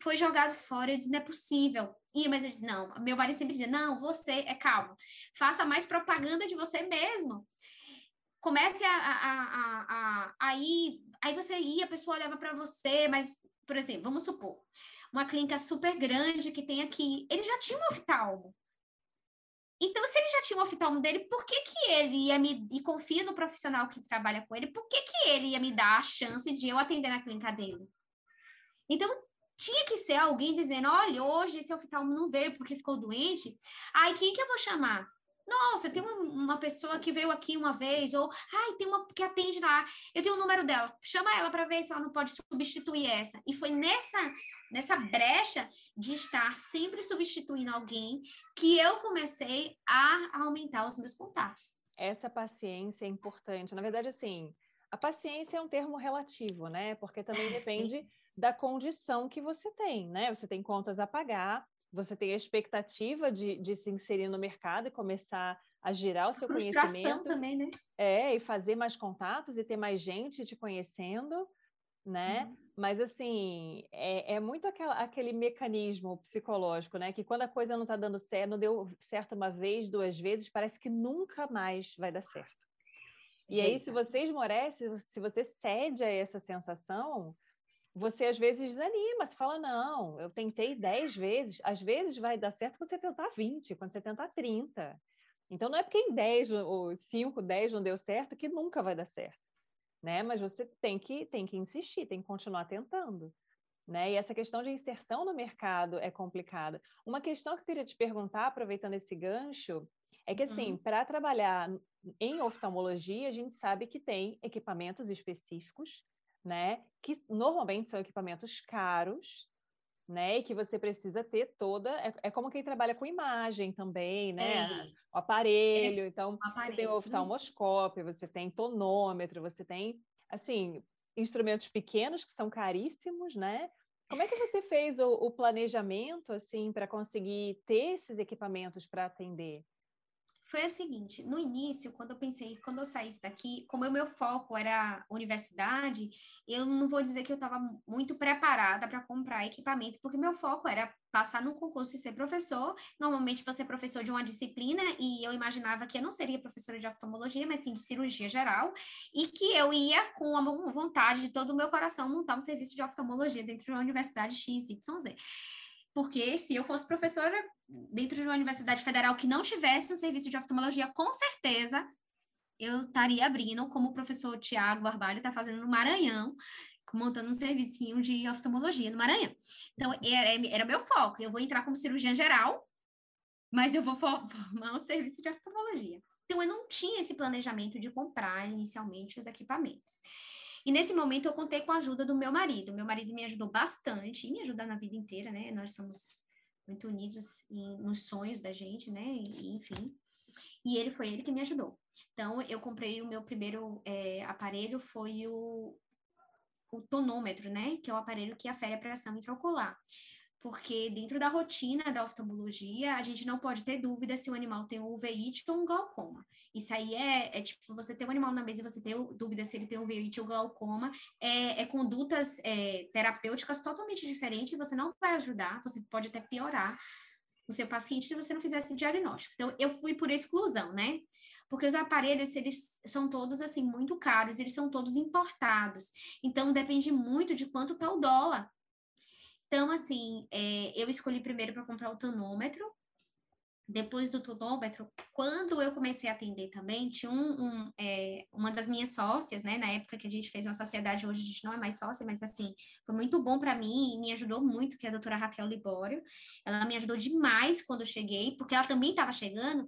foi jogado fora. Eu disse, não é possível. E, mas eu disse, não. Meu marido sempre dizia, não, você, é calmo. Faça mais propaganda de você mesmo. Comece a, a, a, a aí, aí você ia, a pessoa olhava para você, mas, por exemplo, vamos supor, uma clínica super grande que tem aqui, ele já tinha um oftalmo. Então, se ele já tinha um oftalmo dele, por que que ele ia me... E confia no profissional que trabalha com ele, por que que ele ia me dar a chance de eu atender na clínica dele? Então, tinha que ser alguém dizendo: olha, hoje esse oftalmo não veio porque ficou doente. Aí quem que eu vou chamar? Nossa, tem uma, uma pessoa que veio aqui uma vez, ou ai, tem uma que atende lá, eu tenho o número dela, chama ela para ver se ela não pode substituir essa. E foi nessa, nessa brecha de estar sempre substituindo alguém que eu comecei a aumentar os meus contatos. Essa paciência é importante. Na verdade, assim, a paciência é um termo relativo, né? Porque também depende da condição que você tem, né? Você tem contas a pagar, você tem a expectativa de, de se inserir no mercado e começar a girar o seu Frustração conhecimento. também, né? É, e fazer mais contatos e ter mais gente te conhecendo, né? Uhum. Mas, assim, é, é muito aquela, aquele mecanismo psicológico, né? Que quando a coisa não está dando certo, não deu certo uma vez, duas vezes, parece que nunca mais vai dar certo. E aí, se você esmorece, se você cede a essa sensação, você às vezes desanima, você fala, não, eu tentei 10 vezes, às vezes vai dar certo quando você tentar 20, quando você tentar 30. Então não é porque em 10 ou 5, 10 não deu certo que nunca vai dar certo, né? Mas você tem que tem que insistir, tem que continuar tentando. Né? E essa questão de inserção no mercado é complicada. Uma questão que eu queria te perguntar, aproveitando esse gancho, é que assim, uhum. para trabalhar em oftalmologia, a gente sabe que tem equipamentos específicos né? Que normalmente são equipamentos caros, né? E que você precisa ter toda. É, é como quem trabalha com imagem também, né? É. O aparelho. É. Então, aparelho. você tem o oftalmoscópio, você tem tonômetro, você tem, assim, instrumentos pequenos que são caríssimos, né? Como é que você fez o, o planejamento, assim, para conseguir ter esses equipamentos para atender? Foi a seguinte: no início, quando eu pensei, quando eu saísse daqui, como o meu foco era universidade, eu não vou dizer que eu estava muito preparada para comprar equipamento, porque meu foco era passar num concurso e ser professor. Normalmente você é professor de uma disciplina, e eu imaginava que eu não seria professora de oftalmologia, mas sim de cirurgia geral, e que eu ia com a vontade de todo o meu coração montar um serviço de oftalmologia dentro de uma universidade XYZ. Porque se eu fosse professora dentro de uma universidade federal que não tivesse um serviço de oftalmologia, com certeza eu estaria abrindo, como o professor Tiago Barbalho está fazendo no Maranhão, montando um serviço de oftalmologia no Maranhão. Então, era, era meu foco. Eu vou entrar como cirurgiã geral, mas eu vou formar um serviço de oftalmologia. Então, eu não tinha esse planejamento de comprar inicialmente os equipamentos. E nesse momento eu contei com a ajuda do meu marido. Meu marido me ajudou bastante, e me ajuda na vida inteira, né? Nós somos muito unidos em, nos sonhos da gente, né? E, enfim. E ele foi ele que me ajudou. Então, eu comprei o meu primeiro é, aparelho, foi o, o tonômetro, né? Que é o aparelho que afere a pressão intraocular porque dentro da rotina da oftalmologia, a gente não pode ter dúvida se o animal tem um uveíte ou um glaucoma. Isso aí é, é, tipo, você ter um animal na mesa e você ter dúvida se ele tem um uveíte ou glaucoma, é, é condutas é, terapêuticas totalmente diferentes, você não vai ajudar, você pode até piorar o seu paciente se você não fizesse o diagnóstico. Então, eu fui por exclusão, né? Porque os aparelhos, eles são todos, assim, muito caros, eles são todos importados. Então, depende muito de quanto está o dólar. Então, assim, é, eu escolhi primeiro para comprar o tonômetro, depois do tonômetro, quando eu comecei a atender também, tinha um, um é, uma das minhas sócias, né, na época que a gente fez uma sociedade, hoje a gente não é mais sócia, mas assim, foi muito bom para mim e me ajudou muito, que é a doutora Raquel Libório. Ela me ajudou demais quando eu cheguei, porque ela também estava chegando,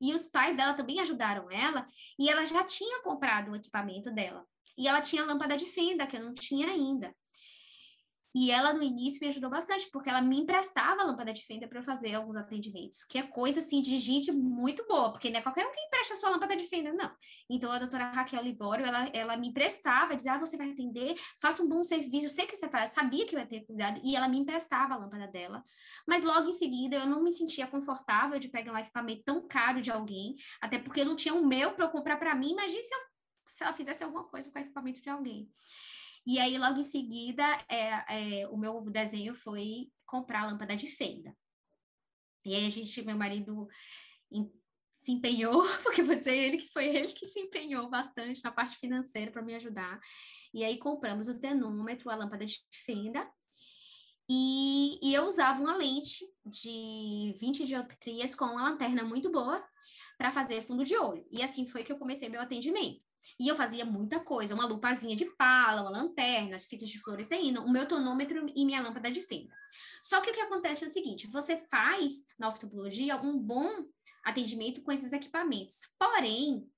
e os pais dela também ajudaram ela, e ela já tinha comprado o equipamento dela. E ela tinha lâmpada de fenda, que eu não tinha ainda. E ela, no início, me ajudou bastante, porque ela me emprestava a lâmpada de fenda para eu fazer alguns atendimentos, que é coisa, assim, de gente muito boa, porque não é qualquer um que empresta a sua lâmpada de fenda, não. Então, a doutora Raquel Libório, ela, ela me emprestava, dizia, ah, você vai atender, faça um bom serviço, eu sei que você faz, sabia que eu ia ter cuidado, e ela me emprestava a lâmpada dela. Mas, logo em seguida, eu não me sentia confortável de pegar um equipamento tão caro de alguém, até porque eu não tinha o meu para eu comprar para mim, imagine se, eu, se ela fizesse alguma coisa com o equipamento de alguém. E aí, logo em seguida, é, é, o meu desenho foi comprar a lâmpada de fenda. E aí a gente, meu marido em, se empenhou, porque vou dizer ele que foi ele que se empenhou bastante na parte financeira para me ajudar. E aí compramos o termômetro, a lâmpada de fenda, e, e, eu usava uma lente de 20 dioptrias com uma lanterna muito boa para fazer fundo de olho. E assim foi que eu comecei meu atendimento. E eu fazia muita coisa, uma lupazinha de pala, uma lanterna, as fitas de fluorescente, o meu tonômetro e minha lâmpada de fenda. Só que o que acontece é o seguinte, você faz na oftalmologia um bom atendimento com esses equipamentos. Porém,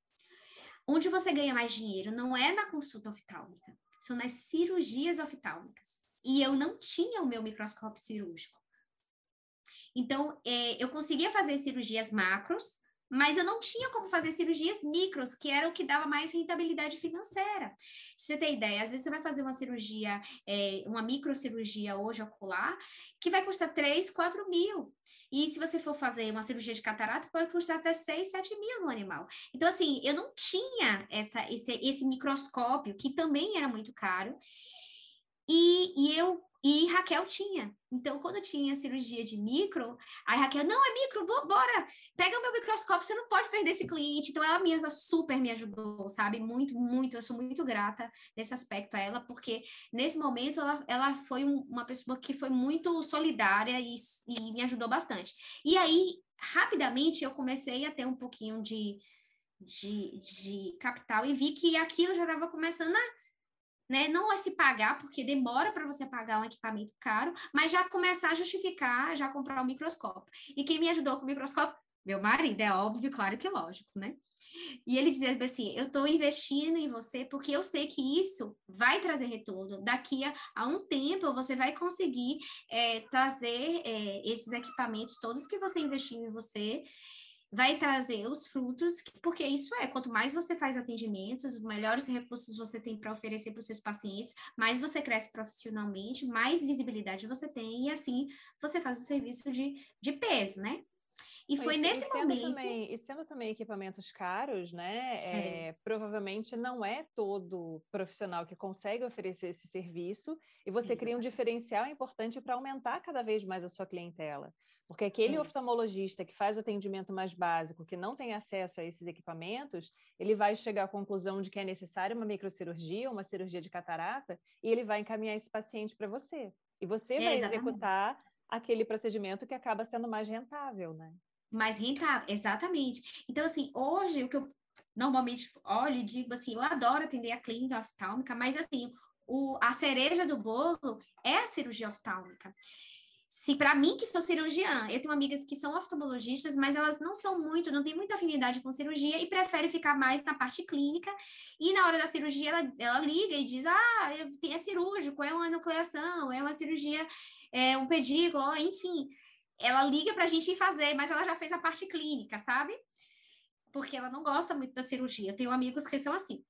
onde você ganha mais dinheiro não é na consulta oftálmica, são nas cirurgias oftálmicas. E eu não tinha o meu microscópio cirúrgico. Então, é, eu conseguia fazer cirurgias macros, mas eu não tinha como fazer cirurgias micros, que era o que dava mais rentabilidade financeira. Você tem ideia, às vezes você vai fazer uma cirurgia, é, uma microcirurgia hoje ocular, que vai custar 3, 4 mil. E se você for fazer uma cirurgia de catarata, pode custar até 6, 7 mil no animal. Então, assim, eu não tinha essa, esse, esse microscópio, que também era muito caro, e, e eu e Raquel tinha. Então, quando tinha cirurgia de micro, aí Raquel, não, é micro, vou, bora, pega o meu microscópio, você não pode perder esse cliente. Então, ela mesma super me ajudou, sabe? Muito, muito, eu sou muito grata nesse aspecto a ela, porque nesse momento ela, ela foi uma pessoa que foi muito solidária e, e me ajudou bastante. E aí, rapidamente, eu comecei a ter um pouquinho de, de, de capital e vi que aquilo já estava começando a né? Não é se pagar, porque demora para você pagar um equipamento caro, mas já começar a justificar, já comprar um microscópio. E quem me ajudou com o microscópio? Meu marido, é óbvio, claro que lógico, né? E ele dizia assim: eu estou investindo em você porque eu sei que isso vai trazer retorno. Daqui a, a um tempo você vai conseguir é, trazer é, esses equipamentos todos que você investiu em você vai trazer os frutos, porque isso é, quanto mais você faz atendimentos, melhores recursos você tem para oferecer para os seus pacientes, mais você cresce profissionalmente, mais visibilidade você tem, e assim você faz um serviço de, de peso, né? E foi e, nesse e momento. Também, e sendo também equipamentos caros, né? É. É, provavelmente não é todo profissional que consegue oferecer esse serviço, e você Exato. cria um diferencial importante para aumentar cada vez mais a sua clientela. Porque aquele é. oftalmologista que faz o atendimento mais básico, que não tem acesso a esses equipamentos, ele vai chegar à conclusão de que é necessária uma microcirurgia, uma cirurgia de catarata, e ele vai encaminhar esse paciente para você. E você é, vai exatamente. executar aquele procedimento que acaba sendo mais rentável, né? Mais rentável, exatamente. Então, assim, hoje o que eu normalmente olho e digo assim, eu adoro atender a clínica oftálmica, mas assim, o, a cereja do bolo é a cirurgia oftálmica se para mim que sou cirurgiã, eu tenho amigas que são oftalmologistas, mas elas não são muito, não têm muita afinidade com cirurgia e preferem ficar mais na parte clínica. E na hora da cirurgia ela, ela liga e diz: "Ah, é cirúrgico, é uma nucleação, é uma cirurgia, é um pedículo, enfim". Ela liga para a gente ir fazer, mas ela já fez a parte clínica, sabe? Porque ela não gosta muito da cirurgia. Eu tenho amigos que são assim.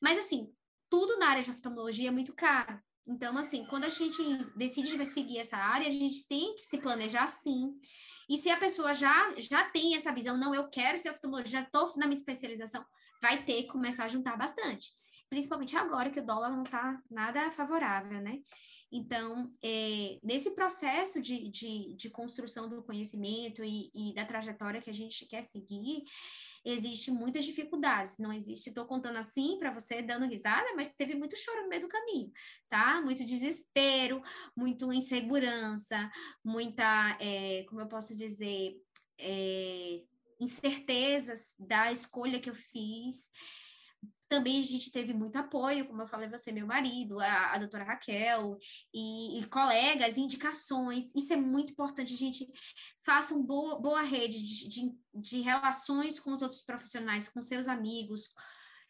Mas assim, tudo na área de oftalmologia é muito caro. Então, assim, quando a gente decide seguir essa área, a gente tem que se planejar sim. E se a pessoa já, já tem essa visão, não, eu quero ser oftalmologista, já estou na minha especialização, vai ter que começar a juntar bastante. Principalmente agora que o dólar não está nada favorável, né? Então, é, nesse processo de, de, de, construção do conhecimento e, e da trajetória que a gente quer seguir, existe muitas dificuldades. Não existe, estou contando assim para você dando risada, mas teve muito choro no meio do caminho, tá? Muito desespero, muito insegurança, muita, é, como eu posso dizer, é, incertezas da escolha que eu fiz. Também a gente teve muito apoio, como eu falei, você, meu marido, a, a doutora Raquel, e, e, colegas, indicações. Isso é muito importante. A gente faça uma boa, boa rede de, de, de relações com os outros profissionais, com seus amigos,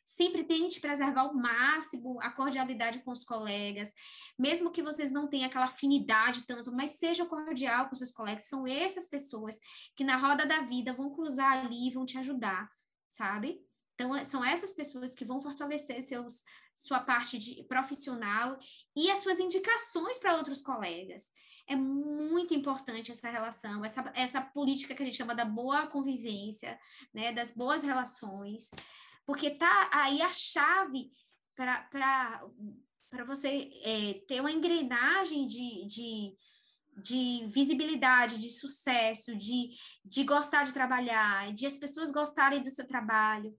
sempre tente preservar ao máximo a cordialidade com os colegas, mesmo que vocês não tenham aquela afinidade tanto, mas seja cordial com seus colegas, são essas pessoas que na roda da vida vão cruzar ali vão te ajudar, sabe? Então, é, são essas pessoas que vão fortalecer seus, sua parte de profissional e as suas indicações para outros colegas. É muito importante essa relação, essa, essa política que a gente chama da boa convivência, né, das boas relações, porque tá aí a chave para você é, ter uma engrenagem de, de, de visibilidade, de sucesso, de, de gostar de trabalhar, de as pessoas gostarem do seu trabalho.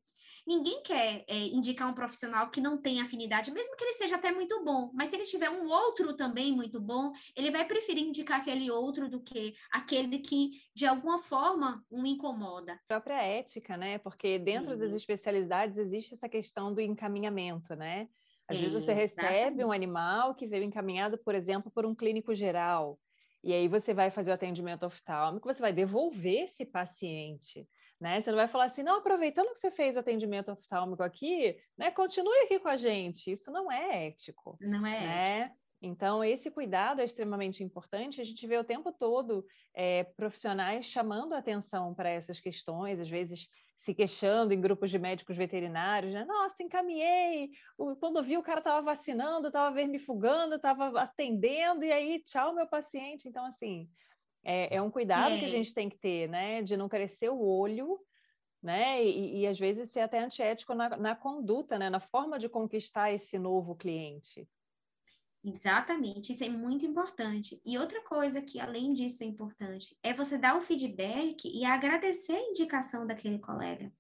Ninguém quer é, indicar um profissional que não tem afinidade, mesmo que ele seja até muito bom, mas se ele tiver um outro também muito bom, ele vai preferir indicar aquele outro do que aquele que, de alguma forma, o incomoda. A própria ética, né? Porque dentro Sim. das especialidades existe essa questão do encaminhamento, né? Às vezes você recebe um animal que veio encaminhado, por exemplo, por um clínico geral, e aí você vai fazer o atendimento oftálmico, você vai devolver esse paciente né? Você não vai falar assim, não, aproveitando que você fez o atendimento oftálmico aqui, né? Continue aqui com a gente. Isso não é ético. Não é né? ético. Então, esse cuidado é extremamente importante. A gente vê o tempo todo é, profissionais chamando atenção para essas questões, às vezes se queixando em grupos de médicos veterinários, né? Nossa, encaminhei, quando vi o cara estava vacinando, estava vermifugando, estava atendendo, e aí, tchau, meu paciente. Então, assim, é, é um cuidado é. que a é. gente tem que ter, né? De não crescer o olho, né? E, e às vezes ser até antiético na, na conduta, né? Na forma de conquistar esse novo cliente. Exatamente, isso é muito importante. E outra coisa que, além disso, é importante é você dar o feedback e agradecer a indicação daquele colega.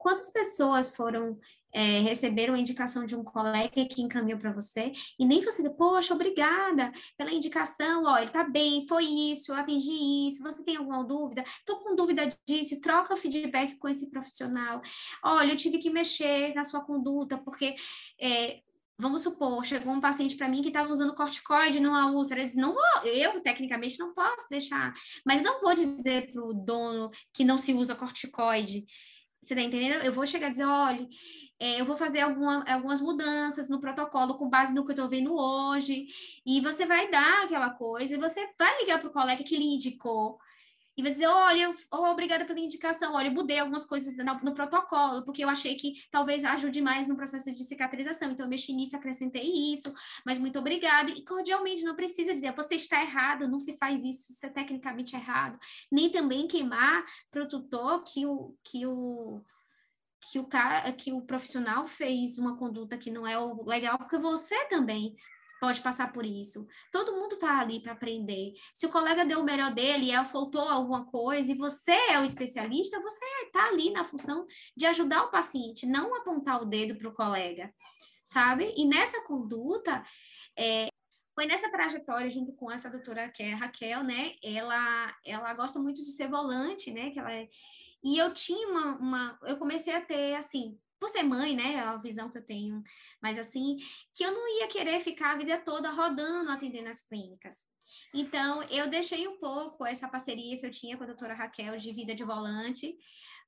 Quantas pessoas foram é, receberam a indicação de um colega que encaminhou para você e nem você, poxa, obrigada pela indicação, ó, ele tá bem, foi isso, eu atendi isso, você tem alguma dúvida? Tô com dúvida disso, troca feedback com esse profissional. Olha, eu tive que mexer na sua conduta, porque é, vamos supor, chegou um paciente para mim que estava usando corticoide numa úlcera, ele disse, não vou, eu tecnicamente não posso deixar, mas não vou dizer para o dono que não se usa corticoide, você tá entendendo? Eu vou chegar e dizer, olha, é, eu vou fazer alguma, algumas mudanças no protocolo com base no que eu estou vendo hoje, e você vai dar aquela coisa, e você vai ligar para o colega que lhe indicou, e vai dizer, olha, oh, obrigada pela indicação, olha, eu mudei algumas coisas no, no, protocolo, porque eu achei que talvez ajude mais no processo de cicatrização, então eu mexi nisso, acrescentei isso, mas muito obrigada, e cordialmente, não precisa dizer, você está errado, não se faz isso, isso é tecnicamente errado, nem também queimar para o tutor que o, que o que o cara, que o profissional fez uma conduta que não é legal, porque você também pode passar por isso. Todo mundo está ali para aprender. Se o colega deu o melhor dele e faltou alguma coisa e você é o especialista, você está ali na função de ajudar o paciente, não apontar o dedo para o colega, sabe? E nessa conduta, é, foi nessa trajetória junto com essa doutora que é Raquel, né? Ela, ela gosta muito de ser volante, né? Que ela é, e eu tinha uma, uma, eu comecei a ter assim por ser mãe, né, é a visão que eu tenho, mas assim, que eu não ia querer ficar a vida toda rodando atendendo as clínicas. Então, eu deixei um pouco essa parceria que eu tinha com a doutora Raquel de vida de volante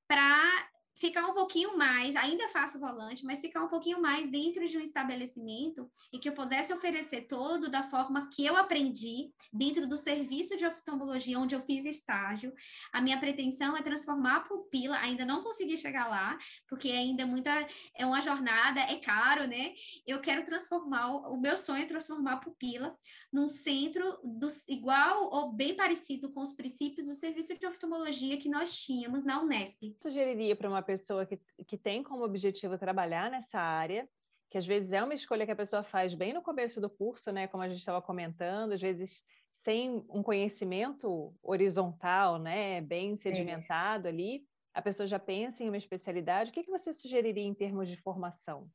para ficar um pouquinho mais, ainda faço volante, mas ficar um pouquinho mais dentro de um estabelecimento e que eu pudesse oferecer todo da forma que eu aprendi dentro do serviço de oftalmologia onde eu fiz estágio. A minha pretensão é transformar a pupila, ainda não consegui chegar lá, porque ainda é muita é uma jornada, é caro, né? Eu quero transformar o meu sonho é transformar a pupila num centro do, igual ou bem parecido com os princípios do serviço de oftalmologia que nós tínhamos na Unesp. Sugeriria para uma pessoa que, que tem como objetivo trabalhar nessa área, que às vezes é uma escolha que a pessoa faz bem no começo do curso, né? Como a gente estava comentando, às vezes sem um conhecimento horizontal, né? Bem sedimentado é. ali, a pessoa já pensa em uma especialidade. O que, que você sugeriria em termos de formação?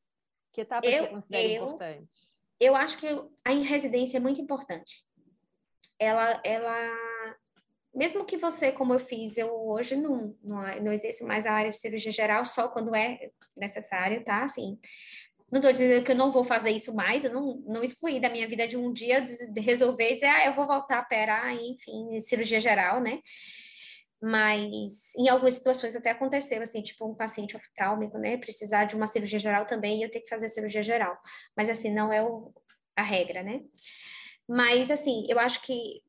Que etapa eu, você considera eu, importante? Eu acho que a residência é muito importante. Ela, ela, mesmo que você, como eu fiz, eu hoje não, não, não exerço mais a área de cirurgia geral só quando é necessário, tá? Assim, não estou dizendo que eu não vou fazer isso mais, eu não, não excluí da minha vida de um dia de resolver dizer, ah, eu vou voltar a operar, enfim, cirurgia geral, né? Mas em algumas situações até aconteceu, assim, tipo um paciente oftálmico, né? Precisar de uma cirurgia geral também e eu ter que fazer cirurgia geral. Mas, assim, não é o, a regra, né? Mas, assim, eu acho que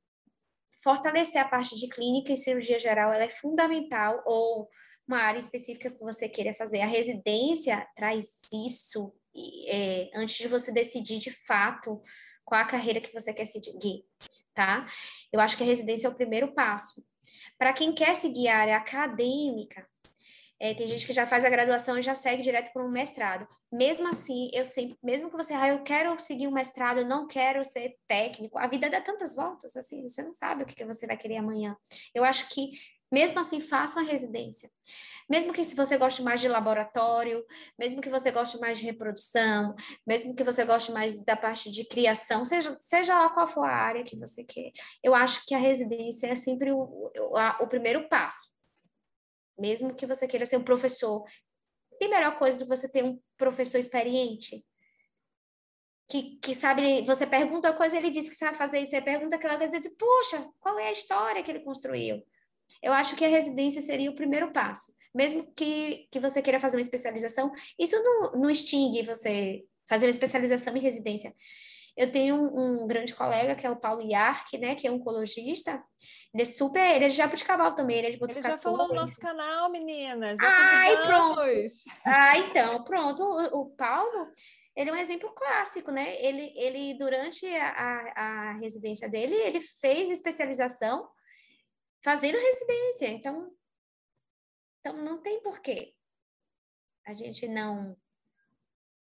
fortalecer a parte de clínica e cirurgia geral, ela é fundamental, ou uma área específica que você queira fazer. A residência traz isso é, antes de você decidir de fato qual a carreira que você quer seguir, tá? Eu acho que a residência é o primeiro passo. Para quem quer seguir a área acadêmica, é, tem gente que já faz a graduação e já segue direto para um mestrado. Mesmo assim, eu sempre, mesmo que você, ah, eu quero seguir um mestrado, eu não quero ser técnico, a vida dá tantas voltas, assim, você não sabe o que, que você vai querer amanhã. Eu acho que, mesmo assim, faça uma residência. Mesmo que se você goste mais de laboratório, mesmo que você goste mais de reprodução, mesmo que você goste mais da parte de criação, seja, seja lá qual for a área que você quer, eu acho que a residência é sempre o, o, a, o primeiro passo. Mesmo que você queira ser um professor, tem melhor coisa de você ter um professor experiente, que, que sabe, você pergunta a coisa, ele diz que sabe fazer, você pergunta aquela coisa e diz, puxa, qual é a história que ele construiu? Eu acho que a residência seria o primeiro passo mesmo que, que você queira fazer uma especialização, isso não, não extingue você fazer uma especialização em residência. Eu tenho um, um grande colega, que é o Paulo Iarque, né, que é oncologista, ele é super, ele é de Jabuticabal também, ele é de Botucatu. Ele já falou no nosso canal, meninas, Ai, pronto. Ah, então, pronto, o, o Paulo, ele é um exemplo clássico, né? Ele, ele durante a, a, a, residência dele, ele fez especialização fazendo residência. Então, então, não tem porquê a gente não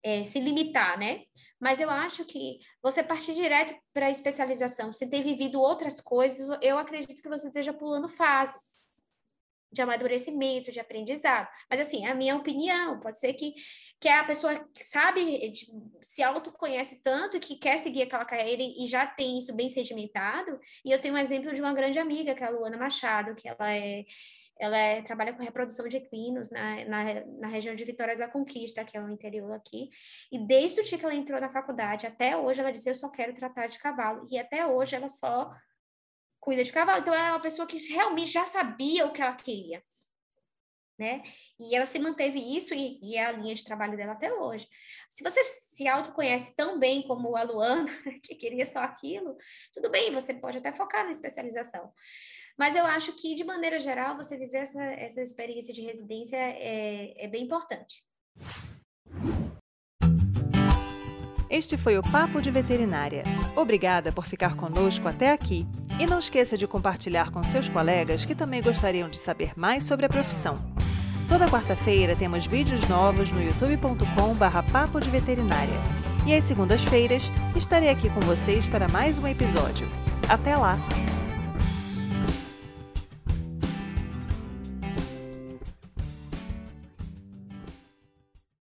é, se limitar, né? Mas eu acho que você partir direto para a especialização, sem ter vivido outras coisas, eu acredito que você esteja pulando fases de amadurecimento, de aprendizado. Mas, assim, é a minha opinião, pode ser que, que a pessoa sabe, se autoconhece tanto que quer seguir aquela carreira e já tem isso bem sedimentado. E eu tenho um exemplo de uma grande amiga, que é a Luana Machado, que ela é ela é, trabalha com reprodução de equinos na, na, na, região de Vitória da Conquista, que é o interior aqui. E desde o dia que ela entrou na faculdade até hoje, ela disse: Eu só quero tratar de cavalo. E até hoje ela só cuida de cavalo. Então, ela é uma pessoa que realmente já sabia o que ela queria. Né? E ela se manteve isso e, e, é a linha de trabalho dela até hoje. Se você se autoconhece tão bem como a Luana, que queria só aquilo, tudo bem, você pode até focar na especialização. Mas eu acho que, de maneira geral, você viver essa, essa experiência de residência é, é bem importante. Este foi o Papo de Veterinária. Obrigada por ficar conosco até aqui. E não esqueça de compartilhar com seus colegas que também gostariam de saber mais sobre a profissão. Toda quarta-feira temos vídeos novos no youtube.com/barra Papo de Veterinária. E às segundas-feiras estarei aqui com vocês para mais um episódio. Até lá!